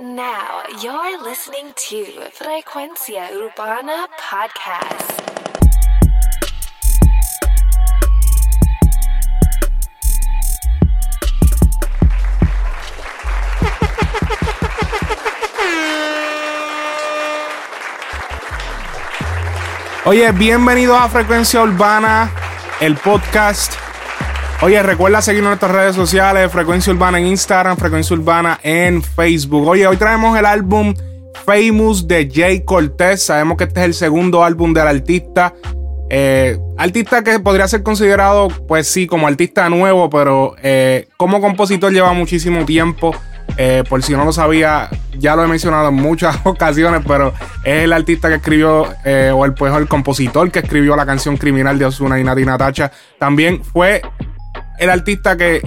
Now you're listening to Frecuencia Urbana Podcast. Oye, bienvenido a Frecuencia Urbana, el podcast. Oye, recuerda seguirnos en nuestras redes sociales, Frecuencia Urbana en Instagram, Frecuencia Urbana en Facebook. Oye, hoy traemos el álbum Famous de Jay Cortez. Sabemos que este es el segundo álbum del artista. Eh, artista que podría ser considerado, pues sí, como artista nuevo, pero eh, como compositor lleva muchísimo tiempo. Eh, por si no lo sabía, ya lo he mencionado en muchas ocasiones, pero es el artista que escribió, o el, pues, el compositor que escribió la canción Criminal de Osuna y Nati Natacha. También fue el artista que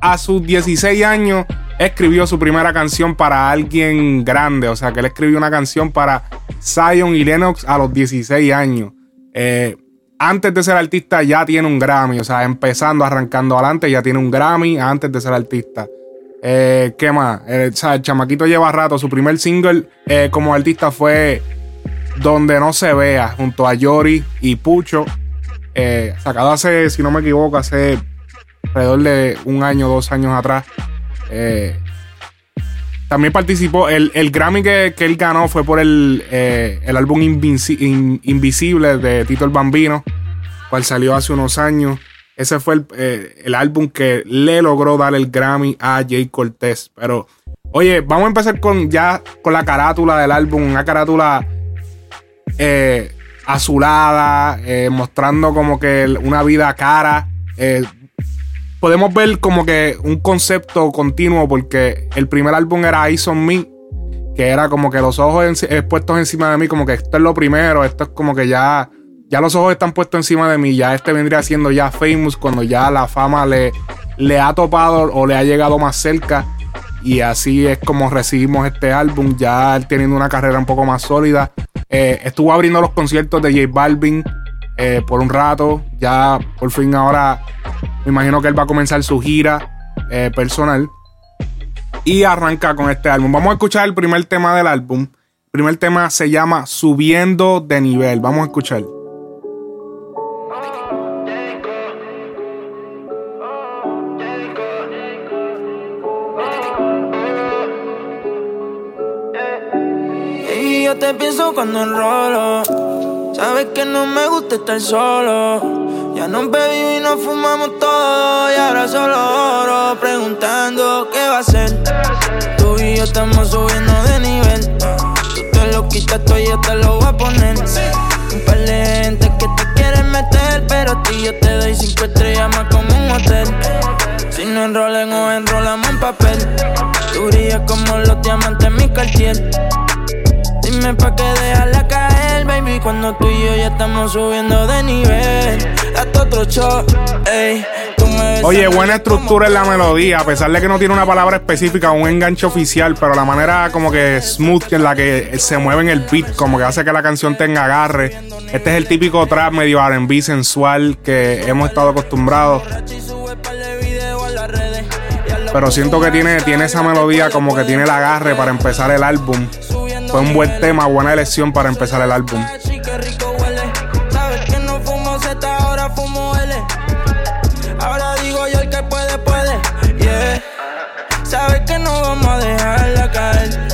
a sus 16 años escribió su primera canción para alguien grande. O sea, que él escribió una canción para Zion y Lennox a los 16 años. Eh, antes de ser artista ya tiene un Grammy. O sea, empezando, arrancando adelante, ya tiene un Grammy antes de ser artista. Eh, ¿Qué más? Eh, o sea, el chamaquito lleva rato. Su primer single como artista fue Donde no se vea, junto a Yori y Pucho. Sacado hace, si no me equivoco, hace alrededor de un año, dos años atrás. Eh, también participó. El, el Grammy que, que él ganó fue por el, eh, el álbum Invisible de Tito el Bambino, cual salió hace unos años. Ese fue el, eh, el álbum que le logró dar el Grammy a Jay Cortez. Pero, oye, vamos a empezar con ya con la carátula del álbum. Una carátula azulada, mostrando como que una vida cara. Podemos ver como que un concepto continuo porque el primer álbum era Eyes on Me, que era como que los ojos enci- eh, puestos encima de mí, como que esto es lo primero, esto es como que ya, ya los ojos están puestos encima de mí, ya este vendría siendo ya famous cuando ya la fama le, le ha topado o le ha llegado más cerca. Y así es como recibimos este álbum, ya él teniendo una carrera un poco más sólida. Eh, estuvo abriendo los conciertos de J Balvin eh, por un rato. Ya por fin ahora me imagino que él va a comenzar su gira eh, personal. Y arranca con este álbum. Vamos a escuchar el primer tema del álbum. El primer tema se llama Subiendo de nivel. Vamos a escuchar. Y yo te pienso cuando enrolo. Sabes que no me gusta estar solo. Ya nos bebimos y nos fumamos todo. Y ahora solo oro preguntando qué va a ser. Tú y yo estamos subiendo de nivel. Tú te lo quitas todo y yo te lo voy a poner. Un par de gente que te quieren meter. Pero a ti yo te doy cinco estrellas más como un hotel. Si no enrolen o enrolamos en papel. Tú brillas como los diamantes en mi cartier. Dime pa' que dejarla caer, baby. Cuando tú y yo ya estamos subiendo de nivel. Hasta otro show, ey. Oye, buena estructura en la melodía, a pesar de que no tiene una palabra específica, un enganche oficial, pero la manera como que smooth en la que se mueve en el beat, como que hace que la canción tenga agarre. Este es el típico trap medio RB sensual que hemos estado acostumbrados. Pero siento que tiene, tiene esa melodía como que tiene el agarre para empezar el álbum. Fue un buen tema, buena elección para empezar el álbum. Ahora digo yo el que puede, puede. Yeah. Sabes que no vamos a dejarla caer.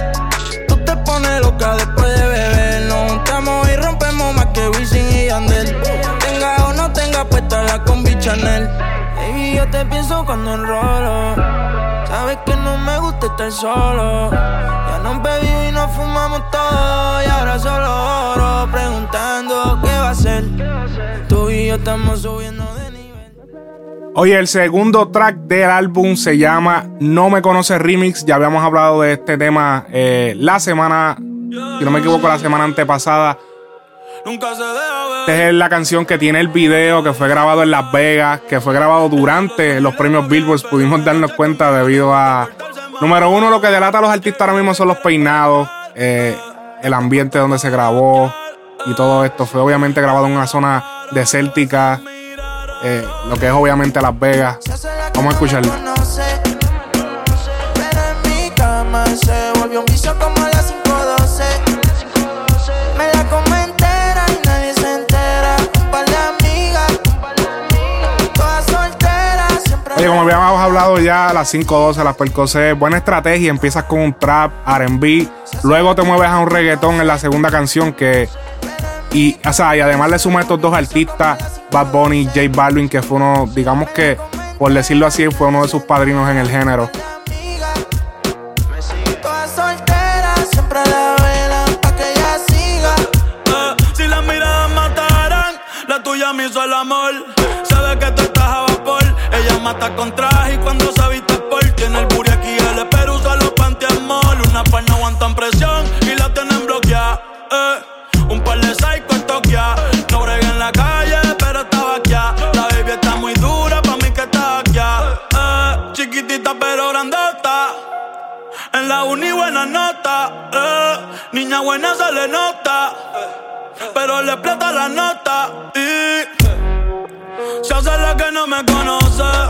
Tú te pones loca después de beber. Nos juntamos y rompemos más que Wisin y Yandel. Tenga o no tenga puesta la combi Chanel. Baby, yo te pienso cuando enrolo. Estar solo. Ya nos bebimos y nos fumamos todo. Y ahora solo oro preguntando qué va a ser. Tú y yo estamos subiendo de nivel. Oye, el segundo track del álbum se llama No Me Conoce Remix. Ya habíamos hablado de este tema eh, la semana, si no me equivoco, la semana antepasada. Nunca se. Esta es la canción que tiene el video que fue grabado en Las Vegas, que fue grabado durante los premios Billboard. Pudimos darnos cuenta debido a. Número uno, lo que delata a los artistas ahora mismo son los peinados, eh, el ambiente donde se grabó y todo esto. Fue obviamente grabado en una zona desértica, eh, lo que es obviamente Las Vegas. Vamos a escucharlo. Como habíamos hablado ya, las 512, las percocé, buena estrategia. Empiezas con un trap, RB, luego te mueves a un reggaetón en la segunda canción que. Y, o sea, y además le sumas estos dos artistas, Bad Bunny, J Balvin, que fue uno, digamos que, por decirlo así, fue uno de sus padrinos en el género. Todas solteras, siempre la mata con traje y cuando se viste por tiene el booty aquí el pero usa los pantiamol. Una par no aguantan presión y la tienen bloqueada. Eh, un par de psycho en Tokia. No bregué en la calle, pero estaba aquí. La baby está muy dura, pa' mí que está aquí. Eh, chiquitita pero grandota. En la uni buena nota, eh. niña buena se le nota, pero le explota la nota y se hace la que no me conoce.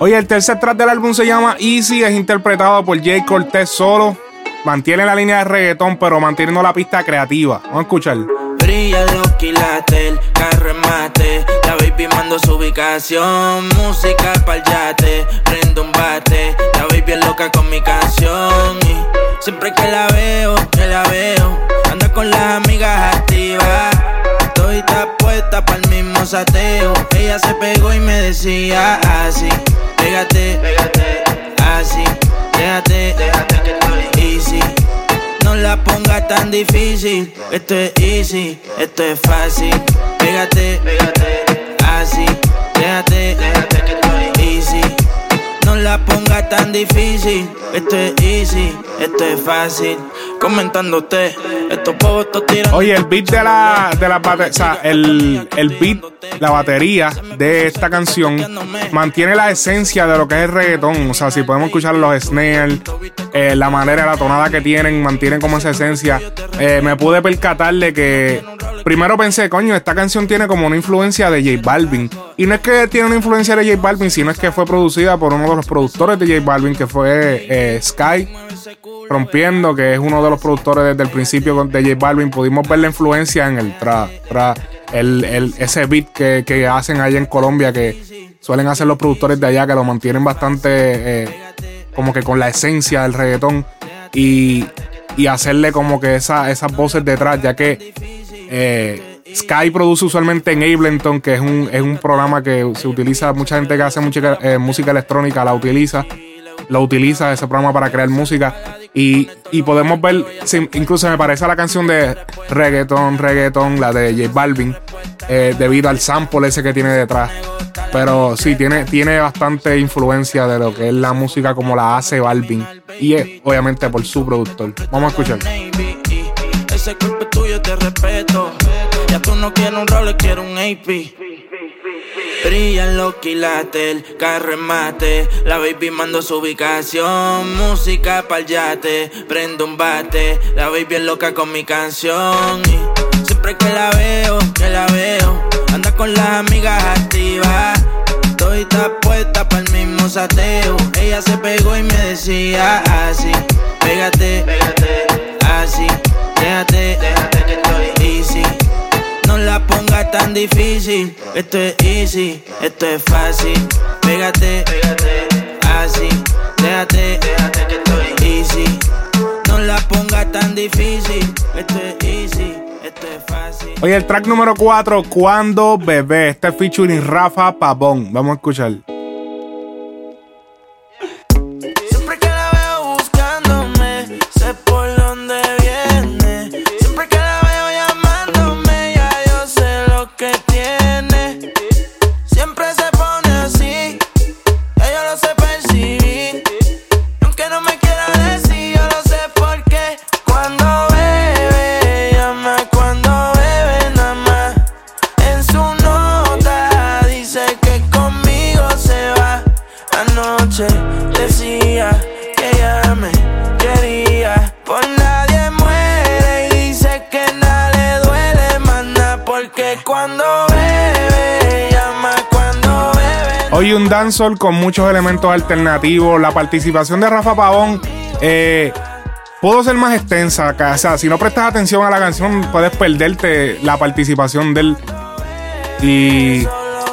Oye, el tercer track del álbum se llama Easy, es interpretado por Jay Cortez solo. Mantiene la línea de reggaetón, pero manteniendo la pista creativa. Vamos a escuchar. Brilla los quilates, el carro mate. La baby mando su ubicación. Música pa'l yate, prendo un bate. La baby es loca con mi canción. Y siempre que la veo, que la veo, anda con las amigas activas. Estoy puesta pa'l mismo sateo. Ella se pegó y me decía así: Pégate, pégate, así. Déjate, déjate que estoy easy. No la pongas tan difícil. Esto es easy, esto es fácil. Pégate, pégate, así. Déjate, déjate. No la pongas tan difícil. Esto es easy, esto es fácil. Comentándote, estos pocos tiran. Oye, el beat de la, de la bate- o sea, el, el beat, la batería de esta canción mantiene la esencia de lo que es el reggaetón. O sea, si podemos escuchar los snares, eh, la manera, la tonada que tienen, mantienen como esa esencia. Eh, me pude percatar de que primero pensé, coño, esta canción tiene como una influencia de J Balvin. Y no es que tiene una influencia de J Balvin, sino es que fue producida por uno de los productores de J Balvin, que fue eh, Sky rompiendo, que es uno de los productores desde el principio de J Balvin, pudimos ver la influencia en el tra, tra el, el- ese beat que, que hacen allá en Colombia, que suelen hacer los productores de allá, que lo mantienen bastante eh, como que con la esencia del reggaetón y, y hacerle como que esa, esas voces detrás, ya que eh, Sky produce usualmente en Ableton, que es un, es un programa que se utiliza, mucha gente que hace música, eh, música electrónica la utiliza lo utiliza ese programa para crear música y, y podemos ver, incluso me parece a la canción de reggaeton, reggaeton, la de J Balvin, eh, debido al sample ese que tiene detrás. Pero sí, tiene, tiene bastante influencia de lo que es la música como la hace Balvin. Y es obviamente por su productor. Vamos a escuchar. Ese cuerpo es tuyo, te respeto. Ya tú no quieres un Rolex, quieres un AP. Brillan los quilates, el carro en mate. La baby mando su ubicación. Música pa'l yate, prendo un bate. La baby es loca con mi canción. Y siempre que la veo, que la veo, anda con las amigas activas. Estoy puesta para el mismo sateo. Ella se pegó y me decía así: Pégate, pégate, así. Déjate, déjate que estoy easy. No la pongas tan difícil. Esto es easy, esto es fácil. Pégate, pégate, así. Déjate, déjate que estoy easy. No la pongas tan difícil. Esto es easy, esto es fácil. Oye, el track número 4, Cuando Bebé. Este es featuring Rafa Pavón. Vamos a escuchar. Sí, un dancehall con muchos elementos alternativos. La participación de Rafa Pavón eh, pudo ser más extensa. O sea, si no prestas atención a la canción, puedes perderte la participación de él. Y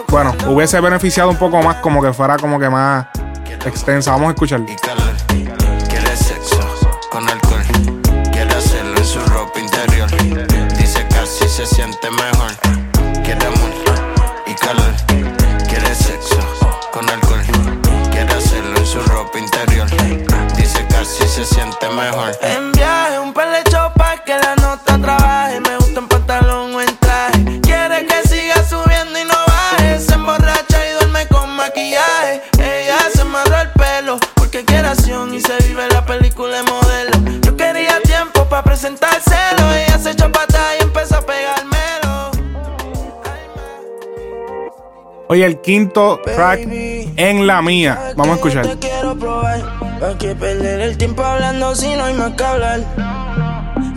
bueno, hubiese beneficiado un poco más, como que fuera como que más extensa. Vamos a escuchar. y calor. Quiere Oye, el quinto track en la mía. Vamos a escuchar. Te quiero probar. ¿Para que perder el tiempo hablando si no hay más que hablar?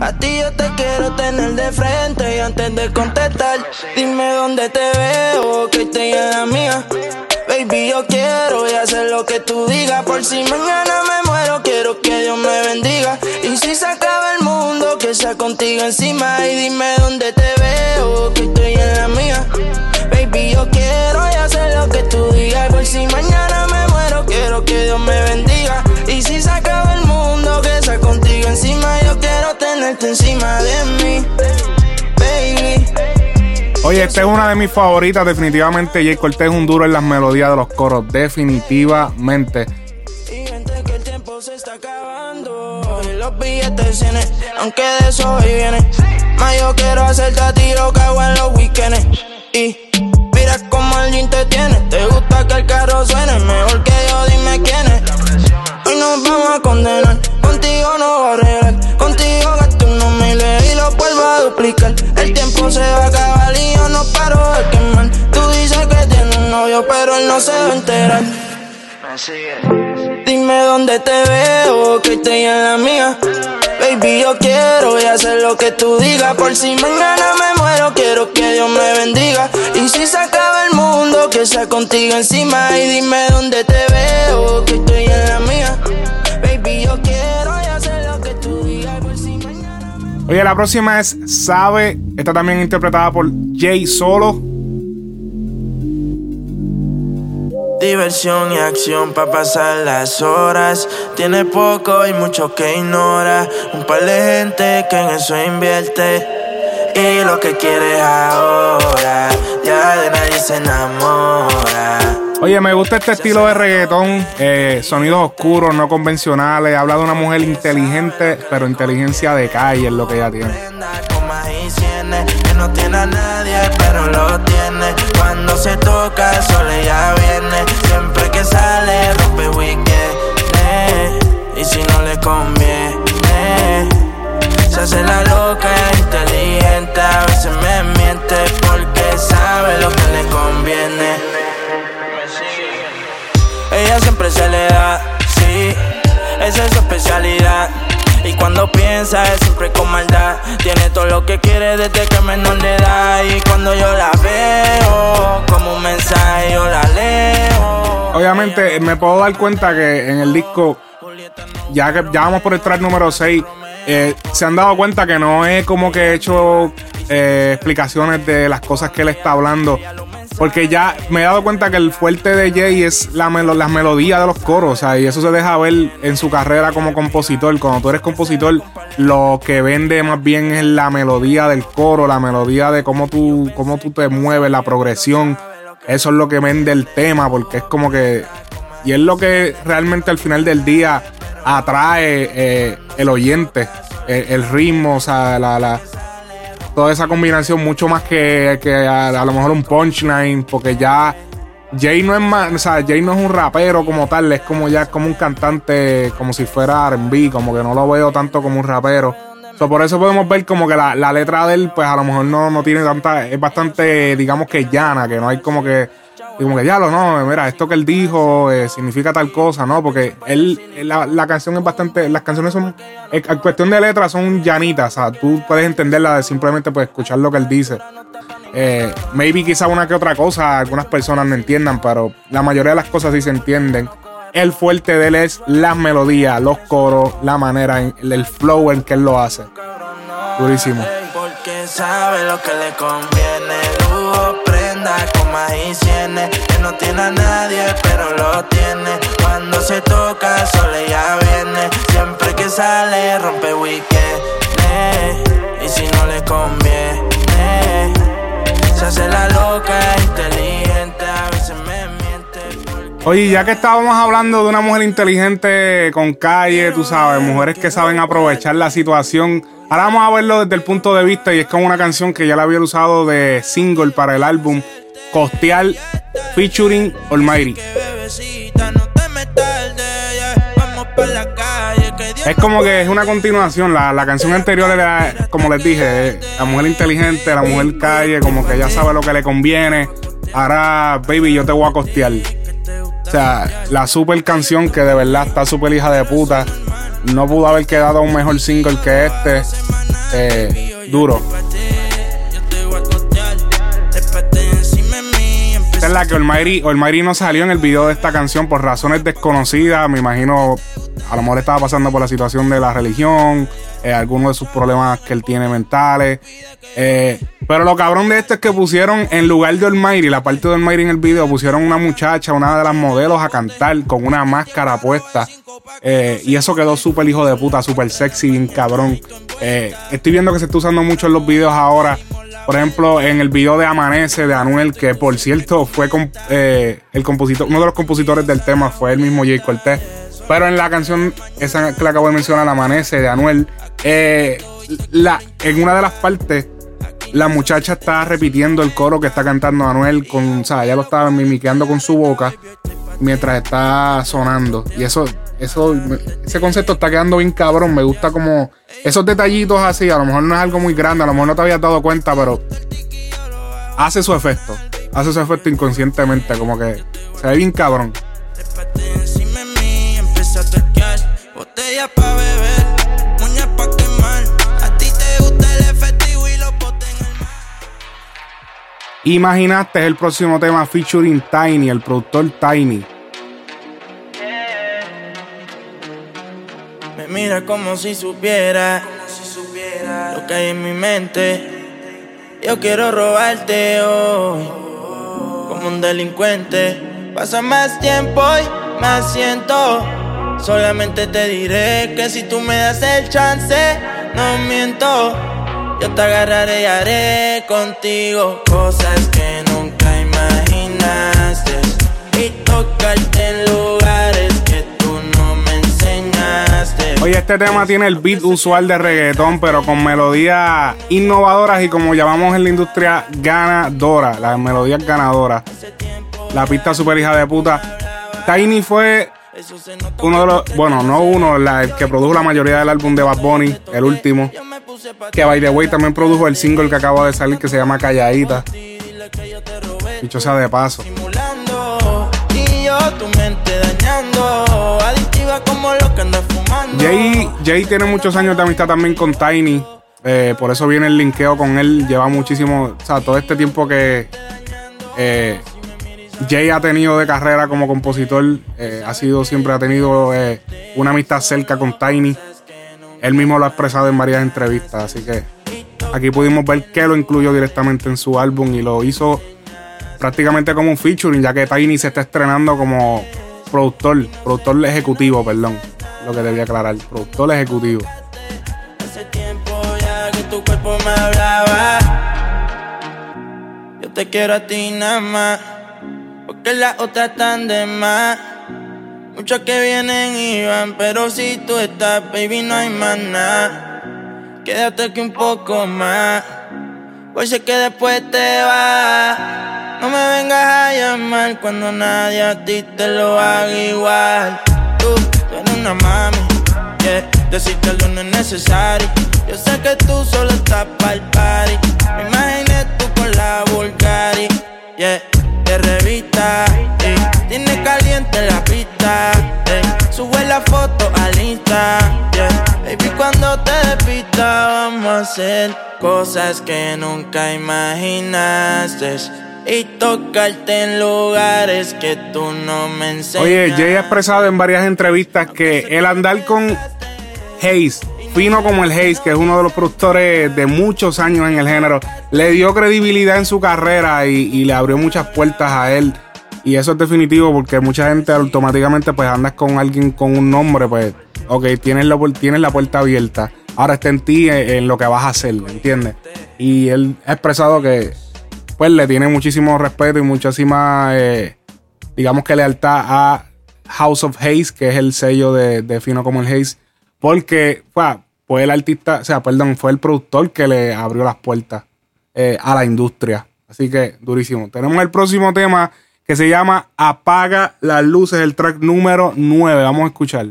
A ti yo te quiero tener de frente y antes de contestar, dime dónde te veo, que en la mía. Baby, yo quiero y hacer lo que tú digas. Por si mañana me muero, quiero que Dios me bendiga. Y si se acaba el mundo, que sea contigo encima. Y dime dónde te veo, que estoy en la mía. Baby, yo quiero y hacer lo que tú digas. Por si mañana me muero, quiero que Dios me bendiga. Y si se acaba el mundo, que sea contigo encima. Yo quiero tenerte encima de mí, baby. Oye, esta es una de mis favoritas, definitivamente. Jay Cortés es un duro en las melodías de los coros, definitivamente. Y gente que el tiempo se está acabando Y los billetes Aunque de eso hoy viene Más yo quiero hacerte a ti lo que hago en los weekends Y el jean te tiene. Te gusta que el carro suene Mejor que yo dime quién es. Hoy nos vamos a condenar Contigo no voy a arreglar Contigo gasto unos miles y lo vuelvo a duplicar. El tiempo se va a acabar y yo no paro de quemar. Tú dices que tienes un novio pero él no se va a enterar. Dime dónde te veo, que estoy en la mía. Baby, yo quiero y hacer lo que tú digas. Por si mañana me muero, quiero que Dios me bendiga. Y si se acaba el mundo, que sea contigo encima. Y dime dónde te veo, que estoy en la mía. Baby, yo quiero y hacer lo que tú digas. Por si mañana. Oye, la próxima es Sabe. Está también interpretada por Jay Solo. Diversión y acción para pasar las horas. Tiene poco y mucho que ignora. Un par de gente que en eso invierte. Y lo que quiere ahora. Ya de nadie se enamora. Oye, me gusta este estilo de reggaetón. eh, sonidos oscuros, no convencionales. Habla de una mujer inteligente, pero inteligencia de calle es lo que ella tiene. Que no tiene a nadie, pero Cuando se toca, el sol ya viene. Siempre que sale, rompe weekend. Y si no le conviene, se hace la loca, inteligente. A veces me miente porque sabe lo que le conviene. Ella siempre se le da, sí, esa es su especialidad. Y cuando piensa es siempre con maldad. Tiene todo lo que quiere desde que menor de edad. Y cuando yo la veo, como un mensaje yo la leo. Obviamente, me puedo dar cuenta que en el disco, ya que ya vamos por el track número 6, se han dado cuenta que no es como que he hecho eh, explicaciones de las cosas que él está hablando. Porque ya me he dado cuenta que el fuerte de Jay es la melo- las melodías de los coros. O sea, y eso se deja ver en su carrera como compositor. Cuando tú eres compositor, lo que vende más bien es la melodía del coro, la melodía de cómo tú, cómo tú te mueves, la progresión. Eso es lo que vende el tema, porque es como que. Y es lo que realmente al final del día atrae eh, el oyente, el, ritmo, o sea, la, la- toda esa combinación, mucho más que, que a, a lo mejor un punchline, porque ya Jay no es más, o sea, Jay no es un rapero como tal, es como ya como un cantante, como si fuera RB, como que no lo veo tanto como un rapero. So, por eso podemos ver como que la, la letra de él, pues a lo mejor no, no tiene tanta, es bastante, digamos que llana, que no hay como que, y como que ya lo no, mira, esto que él dijo eh, significa tal cosa, ¿no? Porque él, la, la canción es bastante, las canciones son, en en cuestión de letras son llanitas, o sea, tú puedes entenderla de simplemente pues escuchar lo que él dice. Eh, maybe quizá una que otra cosa algunas personas no entiendan, pero la mayoría de las cosas sí se entienden. El fuerte de él es las melodías, los coros, la manera, el flow en que él lo hace. Durísimo. Porque sabe lo que le conviene. Con. Que. Oye, ya que estábamos hablando de una mujer inteligente con calle, tú sabes, mujeres que saben aprovechar la situación. Ahora vamos a verlo desde el punto de vista y es como una canción que ya la había usado de single para el álbum Costeal featuring Almighty. Es como que es una continuación. La, la canción anterior era, como les dije, la mujer inteligente, la mujer calle, como que ya sabe lo que le conviene. Ahora, baby, yo te voy a costear. O sea, la super canción que de verdad está super hija de puta. No pudo haber quedado un mejor single que este. Eh, duro. Es la que Olmairi, Olmairi no salió en el video de esta canción por razones desconocidas. Me imagino, a lo mejor estaba pasando por la situación de la religión, eh, algunos de sus problemas que él tiene mentales. Eh, pero lo cabrón de esto es que pusieron, en lugar de Olmairi, la parte de Olmairi en el video, pusieron una muchacha, una de las modelos, a cantar con una máscara puesta. Eh, y eso quedó súper hijo de puta, súper sexy, bien cabrón. Estoy viendo que se está usando mucho en los videos ahora. Por ejemplo, en el video de Amanece de Anuel, que por cierto fue eh, el compositor, uno de los compositores del tema fue el mismo Jay Cortez. Pero en la canción, esa que le acabo de mencionar, Amanece de Anuel, eh, en una de las partes, la muchacha está repitiendo el coro que está cantando Anuel o sea, ella lo estaba mimiqueando con su boca mientras está sonando. Y eso, eso, ese concepto está quedando bien cabrón. Me gusta como esos detallitos así. A lo mejor no es algo muy grande, a lo mejor no te habías dado cuenta, pero hace su efecto. Hace su efecto inconscientemente, como que se ve bien cabrón. Imaginaste el próximo tema featuring Tiny, el productor Tiny. Mira como si supiera lo que hay en mi mente. Yo quiero robarte hoy como un delincuente. Pasa más tiempo y más siento. Solamente te diré que si tú me das el chance, no miento. Yo te agarraré y haré contigo cosas que nunca imaginaste. Y tocarte en lugares Oye, este tema tiene el beat usual de reggaetón, pero con melodías innovadoras y como llamamos en la industria, ganadora. Las melodías ganadoras. La pista super hija de puta. Tiny fue uno de los, bueno, no uno, la- el que produjo la mayoría del álbum de Bad Bunny, el último. Que by the way también produjo el single que acaba de salir que se llama Calladita. Dicho sea de paso. Adictiva como lo que andas fumando. Jay, Jay tiene muchos años de amistad también con Tiny. eh, por eso viene el linkeo con él. Lleva muchísimo. O sea, todo este tiempo que eh, Jay ha tenido de carrera como compositor. eh, ha sido, siempre ha tenido una amistad cerca con Tiny. Él mismo lo ha expresado en varias entrevistas. Así que aquí pudimos ver que lo incluyó directamente en su álbum y lo hizo prácticamente como un featuring, ya que Tiny se está estrenando como productor, productor ejecutivo, perdón. Lo que debía aclarar, productor ejecutivo. Hace tiempo ya que tu cuerpo me hablaba. Yo te quiero a ti nada más. Porque las otras están de más. Muchos que vienen y van, pero si tú estás, baby, no hay más nada. Quédate aquí un poco más. Pues sé que después te vas. No me vengas a llamar cuando nadie a ti te lo haga igual. Tú, tú eres una mami. Yeah. Decirte algo no es necesario. Yo sé que tú solo estás pa'l party. Me imaginé tú con la Bulgari. Yeah. De revista. ey. Tiene caliente la pista. ey. Sube la foto al Insta. Yeah. Baby, cuando te despista, vamos a hacer cosas que nunca imaginaste. Y tocarte en lugares que tú no me enseñas. Oye, Jay ha expresado en varias entrevistas que el andar con Hayes, fino como el Hayes, que es uno de los productores de muchos años en el género, le dio credibilidad en su carrera y, le abrió muchas puertas a él. Y eso es definitivo porque mucha gente automáticamente pues andas con alguien con un nombre, pues, ok, tienes la, tienes la puerta abierta. Ahora está en ti en, en lo que vas a hacer, ¿entiendes? Y él ha expresado que pues le tiene muchísimo respeto y muchísima, eh, digamos que lealtad a House of Haze, que es el sello de, Fino como el Haze, porque fue, fue el artista, o sea, perdón, fue el productor que le abrió las puertas eh, a la industria. Así que durísimo. Tenemos el próximo tema que se llama Apaga las luces, el track número 9. Vamos a escuchar.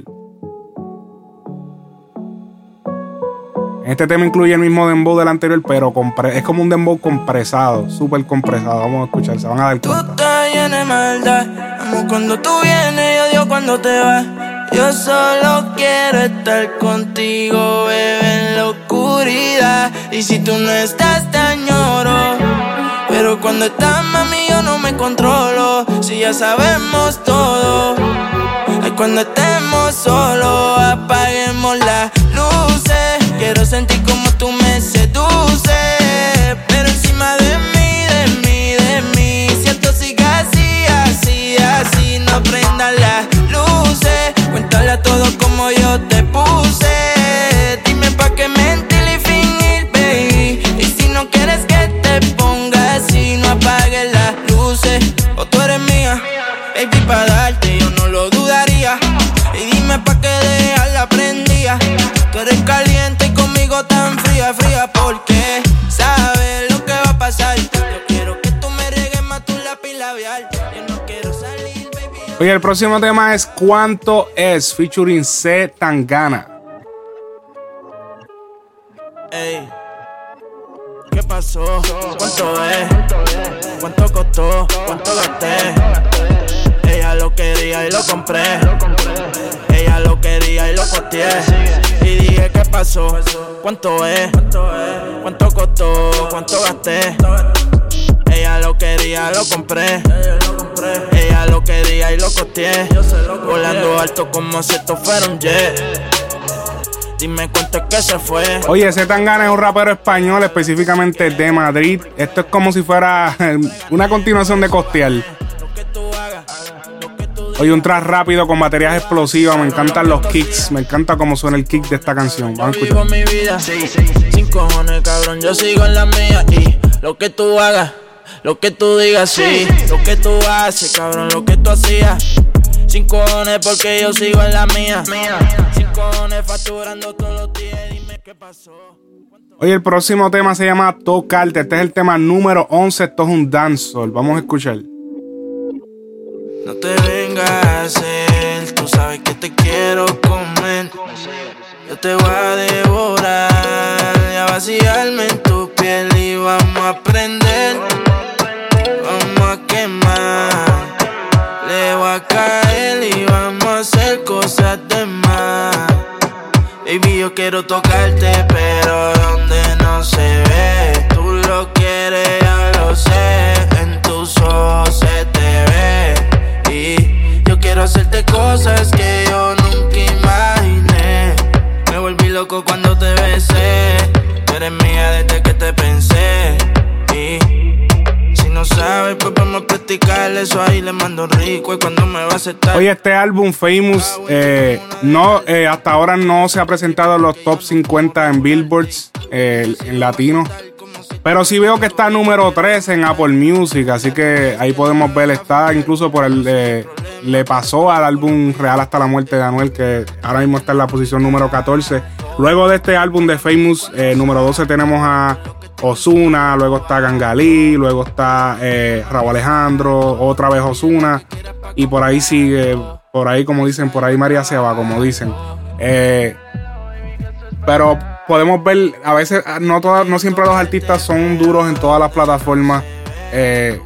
Este tema incluye el mismo dembow del anterior, pero es como un dembow compresado, súper compresado. Vamos a escuchar, se van a dar cuenta. Tú llena de maldad, amo cuando tú vienes y odio cuando te vas. Yo solo quiero estar contigo, bebé, en la oscuridad. Y si tú no estás, tan lloro. Pero cuando estás, mami, yo no me controlo. Si ya sabemos todo. Ay, cuando estemos solos, apaguemos luces. Quiero sentir como tú me seduces. Pero encima de mí, de mí, de mí. Siento sigue así, así, así. No prendan las luces. Cuéntale a todo como yo te puse. Dime pa' qué mentir y fingir, baby. Y si no quieres que te ponga así, no apagues las luces. O tú eres mía, baby, pa' Oye, el próximo tema es ¿Cuánto es? Featuring C. Tangana. Ey, ¿qué pasó? ¿Cuánto es? ¿Cuánto costó? ¿Cuánto gasté? Ella lo quería y lo compré. Ella lo quería y lo costeé. Y dije, ¿qué pasó? ¿Cuánto es? ¿Cuánto costó? ¿Cuánto gasté? Ella lo quería, lo compré. Ella lo quería y lo costeé. Volando alto como si esto fuera un jet. Dime cuánto es que se fue. Oye, C. Tangana es un rapero español, específicamente de Madrid. Esto es como si fuera una continuación de Costeal. Oye, un track rápido con baterías explosivas. Me encantan los kicks. Me encanta cómo suena el kick de esta canción. Vamos a vivo escuchar. mi vida. Sin cojones, cabrón, yo sigo en la mía. Y lo que tú hagas, lo que tú digas, sí. Lo que tú haces, cabrón, lo que tú hacías. Sin cojones, porque yo sigo en la mía. Sin cojones, facturando todos los días. Dime qué pasó. Oye, el próximo tema se llama Tocarte. Este es el tema número 11. Esto es un dancehall. Vamos a escuchar. No te vengas a hacer, tú sabes que te quiero comer. Yo te voy a devorar y a vaciarme en tu piel y vamos a prender. A quemar, le voy a caer y vamos a hacer cosas de más. Baby, yo quiero tocarte, pero donde no se ve. Tú lo quieres, ya lo sé. En tus ojos se te ve. Y yo quiero hacerte cosas eso ahí. Le mando rico y cuando me va a aceptar. Oye, este álbum Famous eh, no, eh, hasta ahora no se ha presentado en los top 50 en Billboards eh, en latino. Pero sí veo que está número 13 en Apple Music, así que ahí podemos ver, está incluso por el... le pasó al álbum Real hasta la muerte de Anuel, que ahora mismo está en la posición número 14. Luego de este álbum de Famous, número 12 tenemos a Osuna, luego está Gangalí, luego está eh, Raúl Alejandro, otra vez Osuna, y por ahí sigue, por ahí como dicen, por ahí María se va, como dicen. Eh, pero podemos ver, a veces, ah, no, todas, no siempre los artistas son duros en todas las plataformas. Eh,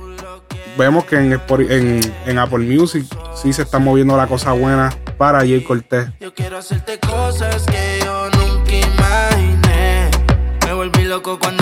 vemos que en, en Apple Music sí se está moviendo la cosa buena. para Jay Cortés. Yo quiero hacerte cosas que yo nunca imaginé. Me volví loco cuando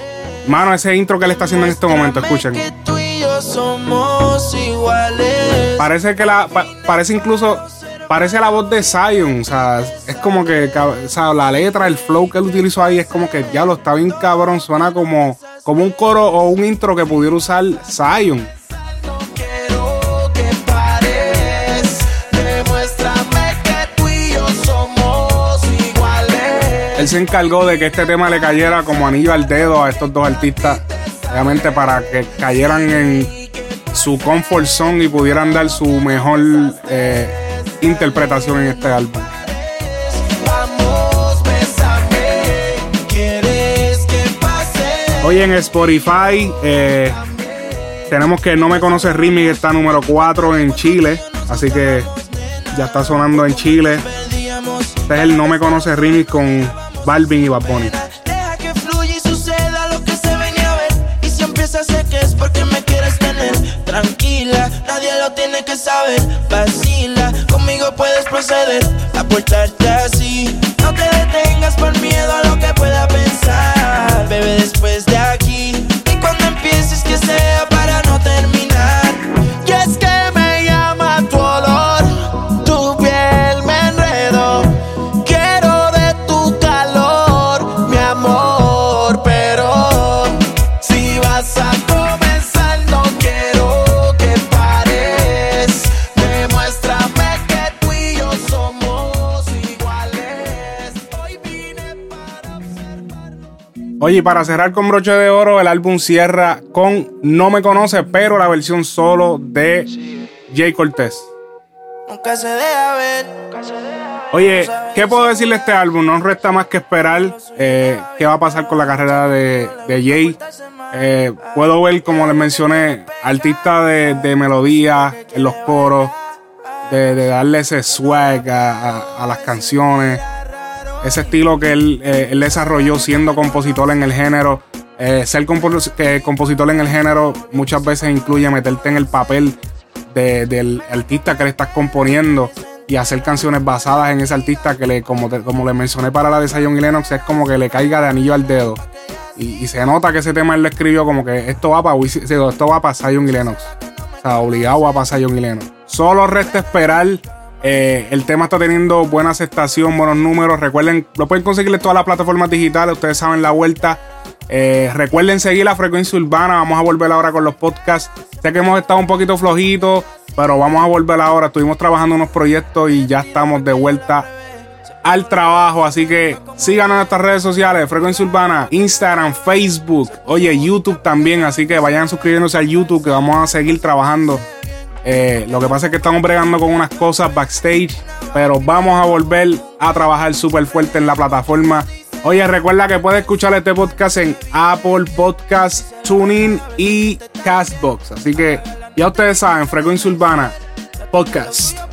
Mano, ese intro que él está haciendo en este momento, escuchen. Parece que la. parece incluso. Parece la voz de Zion. O sea, es como que. O sea, la letra, el flow que él utilizó ahí es como que ya lo está bien cabrón. Suena como, como un coro o un intro que pudiera usar Zion. Él se encargó de que este tema le cayera como anillo al dedo a estos dos artistas, obviamente para que cayeran en su comfort zone y pudieran dar su mejor eh, interpretación en este álbum. Hoy en Spotify eh, tenemos que No Me Conoce Remix está número 4 en Chile, así que ya está sonando en Chile. Este es el No Me Conoce Remix con Balvin y Bad Deja que fluya y suceda lo que se venía a ver. Y si empieza sé que es porque me quieres tener tranquila. Nadie lo tiene que saber. Vacila, conmigo puedes proceder a Oye, para cerrar con broche de oro, el álbum cierra con No me conoce, pero la versión solo de Jay Cortés. Nunca se deja ver. Oye, ¿qué puedo decirle de este álbum? No resta más que esperar eh, qué va a pasar con la carrera de, Jay. Eh, puedo ver, como les mencioné, artista de, melodía en los coros, de, darle ese swag a las canciones ese estilo que él, eh, desarrolló siendo compositor en el género. Eh, ser compositor en el género muchas veces incluye meterte en el papel del artista que le estás componiendo y hacer canciones basadas en ese artista que le, como, como le mencioné para la de Zion y Lennox, es como que le caiga de anillo al dedo. Y, se nota que ese tema él lo escribió como que esto va para esto va y Lennox. O sea, obligado a para Zion y Lennox. Solo resta esperar eh, el tema está teniendo buena aceptación, buenos números. Recuerden, lo pueden conseguir en todas las plataformas digitales. Ustedes saben la vuelta. Eh, recuerden seguir la frecuencia urbana. Vamos a volver ahora con los podcasts. Sé que hemos estado un poquito flojitos, pero vamos a volver ahora. Estuvimos trabajando unos proyectos y ya estamos de vuelta al trabajo. Así que síganos en nuestras redes sociales: Frecuencia Urbana, Instagram, Facebook, oye, YouTube también. Así que vayan suscribiéndose al YouTube que vamos a seguir trabajando eh, lo que pasa es que estamos bregando con unas cosas backstage, pero vamos a volver a trabajar súper fuerte en la plataforma. Oye, recuerda que puedes escuchar este podcast en Apple Podcast, TuneIn y Castbox. Así que ya ustedes saben, Frecuencia Urbana Podcast.